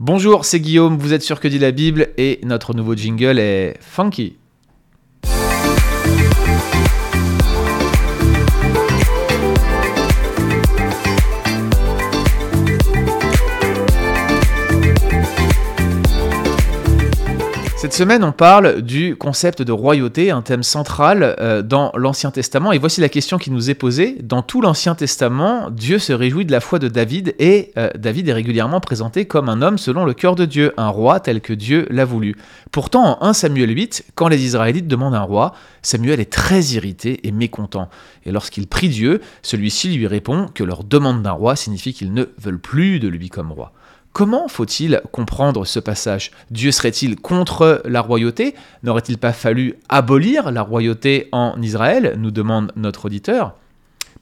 Bonjour, c'est Guillaume, vous êtes sur Que dit la Bible et notre nouveau jingle est funky. Cette semaine, on parle du concept de royauté, un thème central euh, dans l'Ancien Testament. Et voici la question qui nous est posée. Dans tout l'Ancien Testament, Dieu se réjouit de la foi de David et euh, David est régulièrement présenté comme un homme selon le cœur de Dieu, un roi tel que Dieu l'a voulu. Pourtant, en 1 Samuel 8, quand les Israélites demandent un roi, Samuel est très irrité et mécontent. Et lorsqu'il prie Dieu, celui-ci lui répond que leur demande d'un roi signifie qu'ils ne veulent plus de lui comme roi. Comment faut-il comprendre ce passage? Dieu serait-il contre la royauté? N'aurait-il pas fallu abolir la royauté en Israël? Nous demande notre auditeur.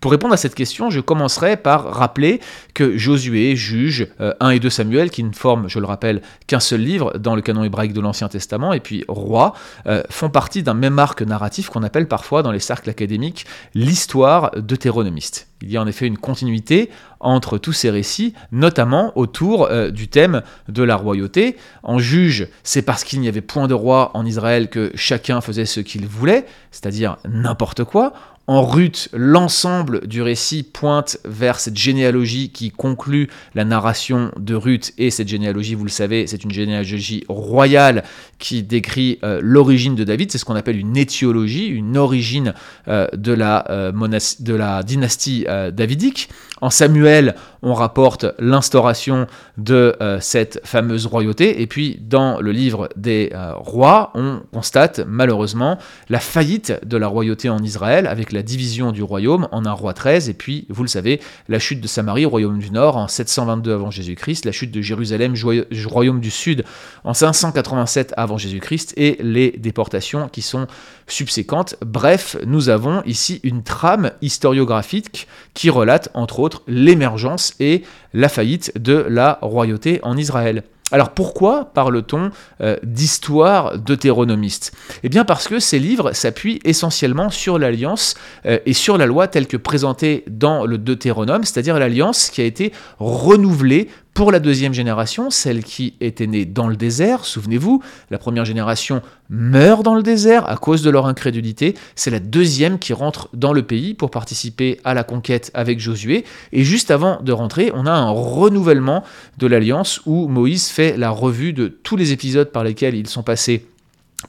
Pour répondre à cette question, je commencerai par rappeler que Josué, Juge, 1 euh, et 2 Samuel, qui ne forment, je le rappelle, qu'un seul livre dans le canon hébraïque de l'Ancien Testament, et puis Roi, euh, font partie d'un même arc narratif qu'on appelle parfois dans les cercles académiques l'histoire deutéronomiste. Il y a en effet une continuité entre tous ces récits, notamment autour euh, du thème de la royauté. En juge, c'est parce qu'il n'y avait point de roi en Israël que chacun faisait ce qu'il voulait, c'est-à-dire n'importe quoi. En Ruth, l'ensemble du récit pointe vers cette généalogie qui conclut la narration de Ruth. Et cette généalogie, vous le savez, c'est une généalogie royale qui décrit euh, l'origine de David. C'est ce qu'on appelle une étiologie, une origine euh, de, la, de, la, dynastie davidique. En Samuel, on rapporte l'instauration de cette fameuse royauté. Et puis, dans le livre des rois, on constate malheureusement la faillite de la royauté en Israël avec la division du royaume en un roi 13, et puis, vous le savez, la chute de Samarie, royaume du Nord, en 722 avant Jésus-Christ, la chute de Jérusalem, royaume du Sud, en 587 avant Jésus-Christ, et les déportations qui sont subséquentes. Bref, nous avons ici une trame historiographique qui relate, entre autres, l'émergence et la faillite de la royauté en Israël. Alors pourquoi parle-t-on euh, d'histoire deutéronomiste? Eh bien parce que ces livres s'appuient essentiellement sur l'alliance euh, et sur la loi telle que présentée dans le Deutéronome, c'est-à-dire l'alliance qui a été renouvelée pour la deuxième génération, celle qui était née dans le désert, souvenez-vous, la première génération meurt dans le désert à cause de leur incrédulité, c'est la deuxième qui rentre dans le pays pour participer à la conquête avec Josué, et juste avant de rentrer, on a un renouvellement de l'alliance où Moïse fait la revue de tous les épisodes par lesquels ils sont passés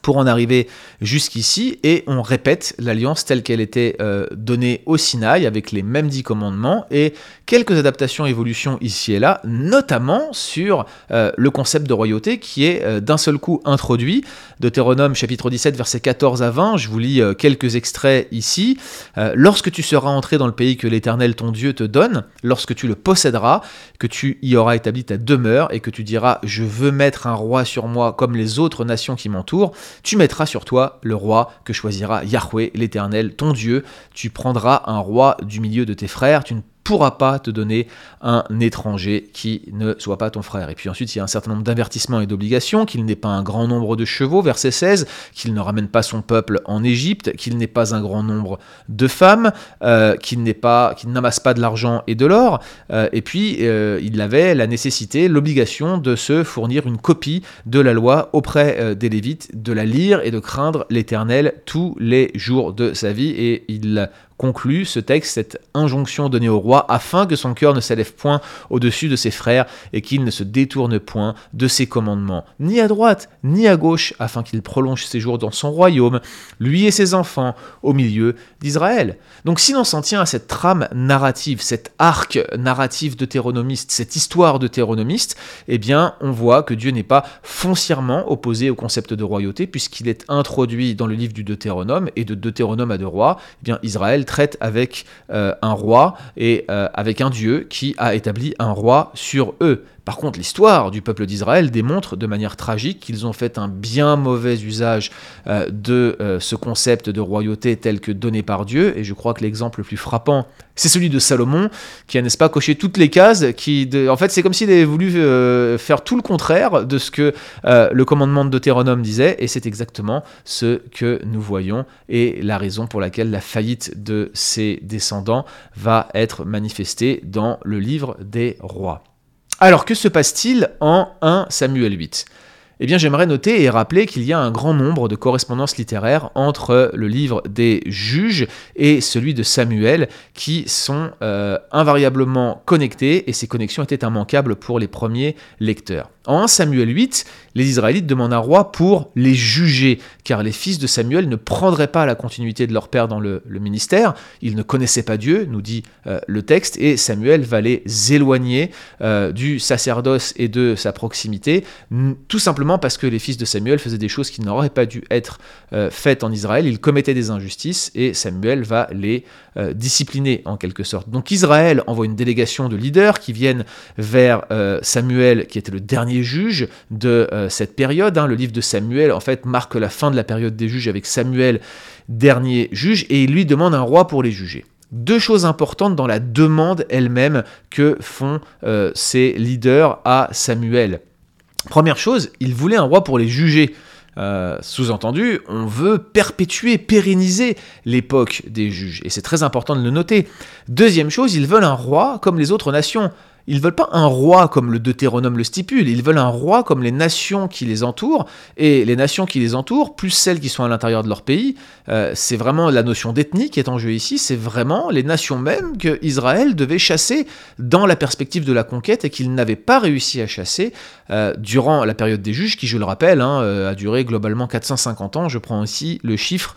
pour en arriver jusqu'ici et on répète l'alliance telle qu'elle était euh, donnée au Sinaï avec les mêmes dix commandements et quelques adaptations évolutions ici et là, notamment sur euh, le concept de royauté qui est euh, d'un seul coup introduit. Deutéronome chapitre 17 versets 14 à 20, je vous lis quelques extraits ici. lorsque tu seras entré dans le pays que l'Éternel ton Dieu te donne, lorsque tu le posséderas, que tu y auras établi ta demeure et que tu diras je veux mettre un roi sur moi comme les autres nations qui m'entourent, tu mettras sur toi le roi que choisira Yahweh, l'Éternel, ton Dieu. Tu prendras un roi du milieu de tes frères. Pourra pas te donner un étranger qui ne soit pas ton frère. Et puis ensuite, il y a un certain nombre d'avertissements et d'obligations, qu'il n'ait pas un grand nombre de chevaux, verset 16, qu'il ne ramène pas son peuple en Égypte, qu'il n'ait pas un grand nombre de femmes, euh, qu'il pas, qu'il n'amasse pas de l'argent et de l'or. Euh, et puis, euh, il avait la nécessité, l'obligation de se fournir une copie de la loi auprès des Lévites, de la lire et de craindre l'Éternel tous les jours de sa vie. Et il conclut ce texte, cette injonction donnée au roi, afin que son cœur ne s'élève point au-dessus de ses frères et qu'il ne se détourne point de ses commandements, ni à droite, ni à gauche, afin qu'il prolonge ses jours dans son royaume, lui et ses enfants, au milieu d'Israël. Donc si l'on s'en tient à cette trame narrative, cet arc narratif deutéronomiste, cette histoire deutéronomiste, eh bien on voit que Dieu n'est pas foncièrement opposé au concept de royauté, puisqu'il est introduit dans le livre du Deutéronome, et de Deutéronome à deux rois, eh bien Israël traite avec euh, un roi et euh, avec un Dieu qui a établi un roi sur eux. Par contre, l'histoire du peuple d'Israël démontre de manière tragique qu'ils ont fait un bien mauvais usage euh, de euh, ce concept de royauté tel que donné par Dieu, et je crois que l'exemple le plus frappant, c'est celui de Salomon, qui a, n'est-ce pas, coché toutes les cases, qui, en fait, c'est comme s'il avait voulu euh, faire tout le contraire de ce que le commandement de Deutéronome disait, et c'est exactement ce que nous voyons, et la raison pour laquelle la faillite de ses descendants va être manifestée dans le livre des rois. Alors que se passe-t-il en 1 Samuel 8 eh bien, j'aimerais noter et rappeler qu'il y a un grand nombre de correspondances littéraires entre le livre des juges et celui de Samuel qui sont euh, invariablement connectés et ces connexions étaient immanquables pour les premiers lecteurs. En 1 Samuel 8, les Israélites demandent un roi pour les juger, car les fils de Samuel ne prendraient pas la continuité de leur père dans le, ministère, ils ne connaissaient pas Dieu, nous dit euh, le texte, et Samuel va les éloigner euh, du sacerdoce et de sa proximité, tout simplement parce que les fils de Samuel faisaient des choses qui n'auraient pas dû être euh, faites en Israël, ils commettaient des injustices, et Samuel va les discipliner en quelque sorte. Donc Israël envoie une délégation de leaders qui viennent vers Samuel, qui était le dernier juges de euh, cette période. Hein. Le livre de Samuel, en fait, marque la fin de la période des juges avec Samuel, dernier juge, et il lui demande un roi pour les juger. Deux choses importantes dans la demande elle-même que font euh, ces leaders à Samuel. Première chose, il voulait un roi pour les juger. Euh, sous-entendu, on veut perpétuer, pérenniser l'époque des juges, et c'est très important de le noter. Deuxième chose, ils veulent un roi comme les autres nations. Ils veulent pas un roi comme le Deutéronome le stipule, ils veulent un roi comme les nations qui les entourent, et les nations qui les entourent, plus celles qui sont à l'intérieur de leur pays, euh, c'est vraiment la notion d'ethnie qui est en jeu ici, c'est vraiment les nations mêmes que Israël devait chasser dans la perspective de la conquête et qu'il n'avait pas réussi à chasser euh, durant la période des juges, qui je le rappelle, hein, euh, a duré globalement 450 ans, je prends ici le chiffre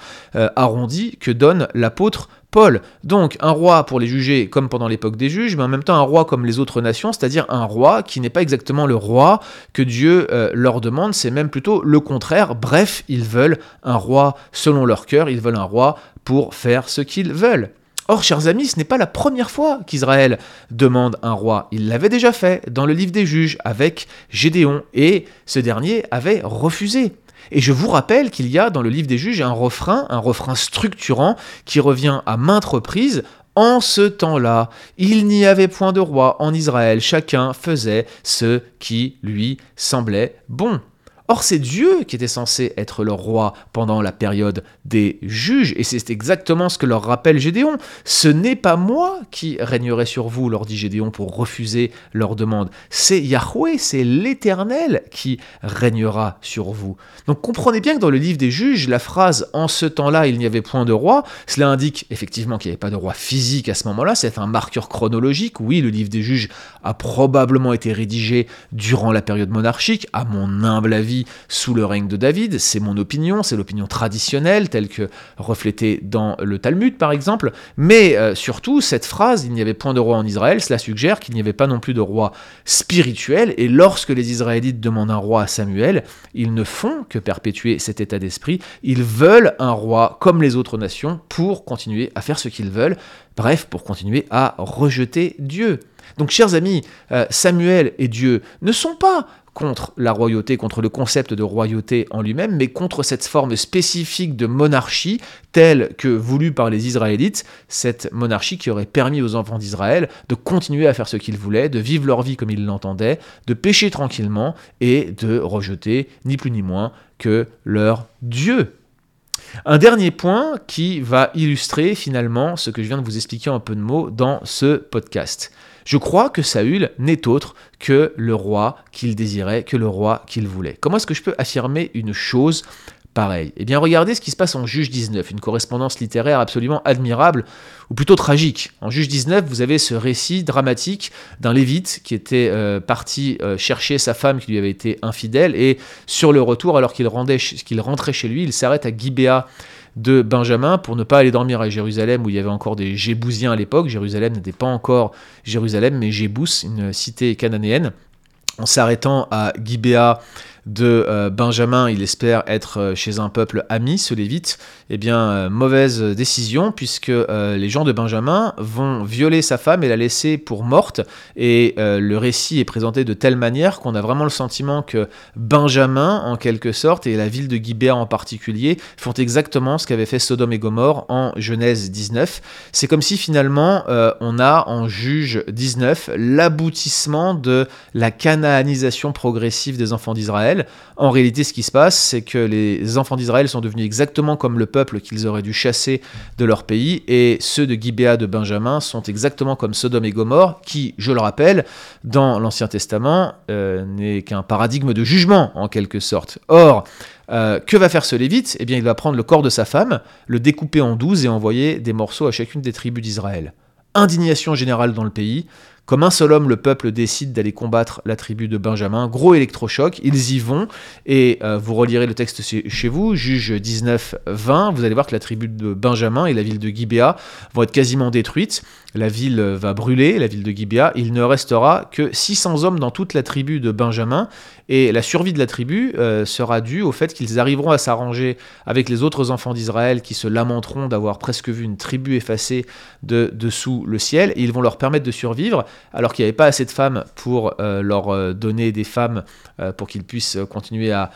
arrondi que donne l'apôtre Paul. Donc un roi pour les juger comme pendant l'époque des juges, mais en même temps un roi comme les autres nations, c'est-à-dire un roi qui n'est pas exactement le roi que Dieu euh, leur demande, c'est même plutôt le contraire. Bref, ils veulent un roi selon leur cœur, ils veulent un roi pour faire ce qu'ils veulent. Or, chers amis, ce n'est pas la première fois qu'Israël demande un roi. Il l'avait déjà fait dans le livre des juges avec Gédéon, et ce dernier avait refusé. Et je vous rappelle qu'il y a dans le livre des juges un refrain, un refrain structurant qui revient à maintes reprises. En ce temps-là, il n'y avait point de roi en Israël, chacun faisait ce qui lui semblait bon. Or, c'est Dieu qui était censé être leur roi pendant la période des juges, et c'est exactement ce que leur rappelle Gédéon. Ce n'est pas moi qui régnerai sur vous, leur dit Gédéon, pour refuser leur demande. C'est Yahweh, c'est l'Éternel qui régnera sur vous. Donc comprenez bien que dans le livre des juges, la phrase En ce temps-là, il n'y avait point de roi, cela indique effectivement qu'il n'y avait pas de roi physique à ce moment-là, c'est un marqueur chronologique. Oui, le livre des juges a probablement été rédigé durant la période monarchique, à mon humble avis sous le règne de David. C'est mon opinion, c'est l'opinion traditionnelle telle que reflétée dans le Talmud par exemple. Mais euh, surtout, cette phrase, il n'y avait point de roi en Israël, cela suggère qu'il n'y avait pas non plus de roi spirituel. Et lorsque les Israélites demandent un roi à Samuel, ils ne font que perpétuer cet état d'esprit. Ils veulent un roi comme les autres nations pour continuer à faire ce qu'ils veulent. Bref, pour continuer à rejeter Dieu. Donc, chers amis, euh, Samuel et Dieu ne sont pas contre la royauté, contre le concept de royauté en lui-même, mais contre cette forme spécifique de monarchie telle que voulue par les Israélites, cette monarchie qui aurait permis aux enfants d'Israël de continuer à faire ce qu'ils voulaient, de vivre leur vie comme ils l'entendaient, de pécher tranquillement et de rejeter ni plus ni moins que leur Dieu. Un dernier point qui va illustrer finalement ce que je viens de vous expliquer en peu de mots dans ce podcast. Je crois que Saül n'est autre que le roi qu'il désirait, que le roi qu'il voulait. Comment est-ce que je peux affirmer une chose pareille? Eh bien, regardez ce qui se passe en Juge 19, une correspondance littéraire absolument admirable, ou plutôt tragique. En Juge 19, vous avez ce récit dramatique d'un lévite qui était euh, parti euh, chercher sa femme qui lui avait été infidèle, et sur le retour, alors qu'il rentrait chez lui, il s'arrête à Gibéa de Benjamin pour ne pas aller dormir à Jérusalem où il y avait encore des Jébousiens à l'époque. Jérusalem n'était pas encore Jérusalem, mais Jébous, une cité cananéenne. En s'arrêtant à Gibéa, de euh, Benjamin, il espère être euh, chez un peuple ami, ce Lévite, eh bien, euh, mauvaise décision, puisque les gens de Benjamin vont violer sa femme et la laisser pour morte, et le récit est présenté de telle manière qu'on a vraiment le sentiment que Benjamin, en quelque sorte, et la ville de Gibéa en particulier, font exactement ce qu'avait fait Sodome et Gomorre en Genèse 19. C'est comme si finalement on a en Juge 19 l'aboutissement de la canaanisation progressive des enfants d'Israël, En réalité, ce qui se passe, c'est que les enfants d'Israël sont devenus exactement comme le peuple qu'ils auraient dû chasser de leur pays, et ceux de Gibéa de Benjamin sont exactement comme Sodome et Gomorre, qui, je le rappelle, dans l'Ancien Testament, euh, n'est qu'un paradigme de jugement, en quelque sorte. Or, euh, que va faire ce Lévite? Eh bien, il va prendre le corps de sa femme, le découper en douze et envoyer des morceaux à chacune des tribus d'Israël. Indignation générale dans le pays. Comme un seul homme, le peuple décide d'aller combattre la tribu de Benjamin. Gros électrochoc, ils y vont. Et euh, vous relirez le texte chez vous, juge 19-20. Vous allez voir que la tribu de Benjamin et la ville de Gibéa vont être quasiment détruites. La ville va brûler, la ville de Gibéa. Il ne restera que 600 hommes dans toute la tribu de Benjamin. Et la survie de la tribu euh, sera due au fait qu'ils arriveront à s'arranger avec les autres enfants d'Israël qui se lamenteront d'avoir presque vu une tribu effacée de dessous le ciel. Et ils vont leur permettre de survivre alors qu'il n'y avait pas assez de femmes pour euh, leur euh, donner des femmes pour qu'ils puissent continuer à,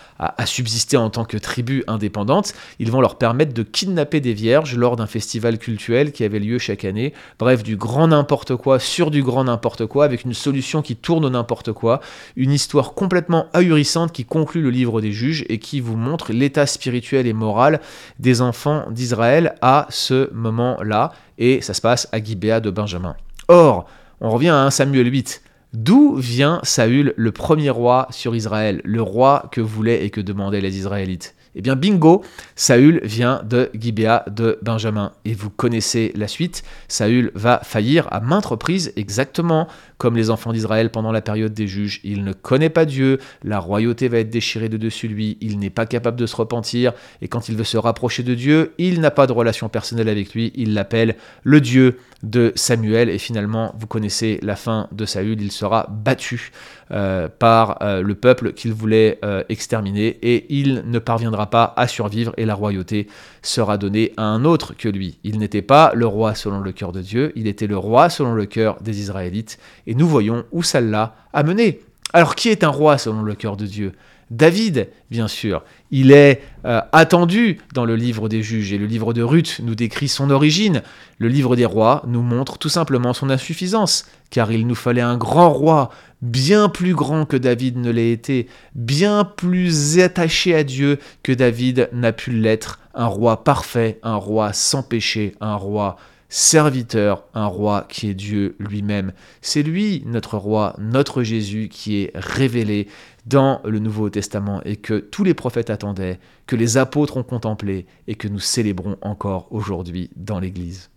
subsister en tant que tribu indépendante. Ils vont leur permettre de kidnapper des vierges lors d'un festival cultuel qui avait lieu chaque année. Bref, du grand n'importe quoi sur du grand n'importe quoi, avec une solution qui tourne au n'importe quoi, une histoire complètement ahurissante qui conclut le livre des juges et qui vous montre l'état spirituel et moral des enfants d'Israël à ce moment-là, et ça se passe à Gibéa de Benjamin. Or, on revient à 1 Samuel 8. D'où vient Saül, le premier roi sur Israël, le roi que voulaient et que demandaient les Israélites? Eh bien, bingo, Saül vient de Gibéa de Benjamin. Et vous connaissez la suite. Saül va faillir à maintes reprises, exactement comme les enfants d'Israël pendant la période des juges. Il ne connaît pas Dieu, la royauté va être déchirée de dessus lui, il n'est pas capable de se repentir, et quand il veut se rapprocher de Dieu, il n'a pas de relation personnelle avec lui, il l'appelle le Dieu de Samuel, et finalement, vous connaissez la fin de Saül, il sera battu euh, par euh, le peuple qu'il voulait euh, exterminer, et il ne parviendra pas à survivre, et la royauté sera donnée à un autre que lui. Il n'était pas le roi selon le cœur de Dieu, il était le roi selon le cœur des Israélites, et nous voyons où ça l'a amené. Alors qui est un roi selon le cœur de Dieu? David, bien sûr. Il est euh, attendu dans le livre des juges et le livre de Ruth nous décrit son origine. Le livre des rois nous montre tout simplement son insuffisance, car il nous fallait un grand roi, bien plus grand que David ne l'ait été, bien plus attaché à Dieu que David n'a pu l'être, un roi parfait, un roi sans péché, un roi serviteur, un roi qui est Dieu lui-même. C'est lui, notre roi, notre Jésus, qui est révélé dans le Nouveau Testament et que tous les prophètes attendaient, que les apôtres ont contemplé et que nous célébrons encore aujourd'hui dans l'Église.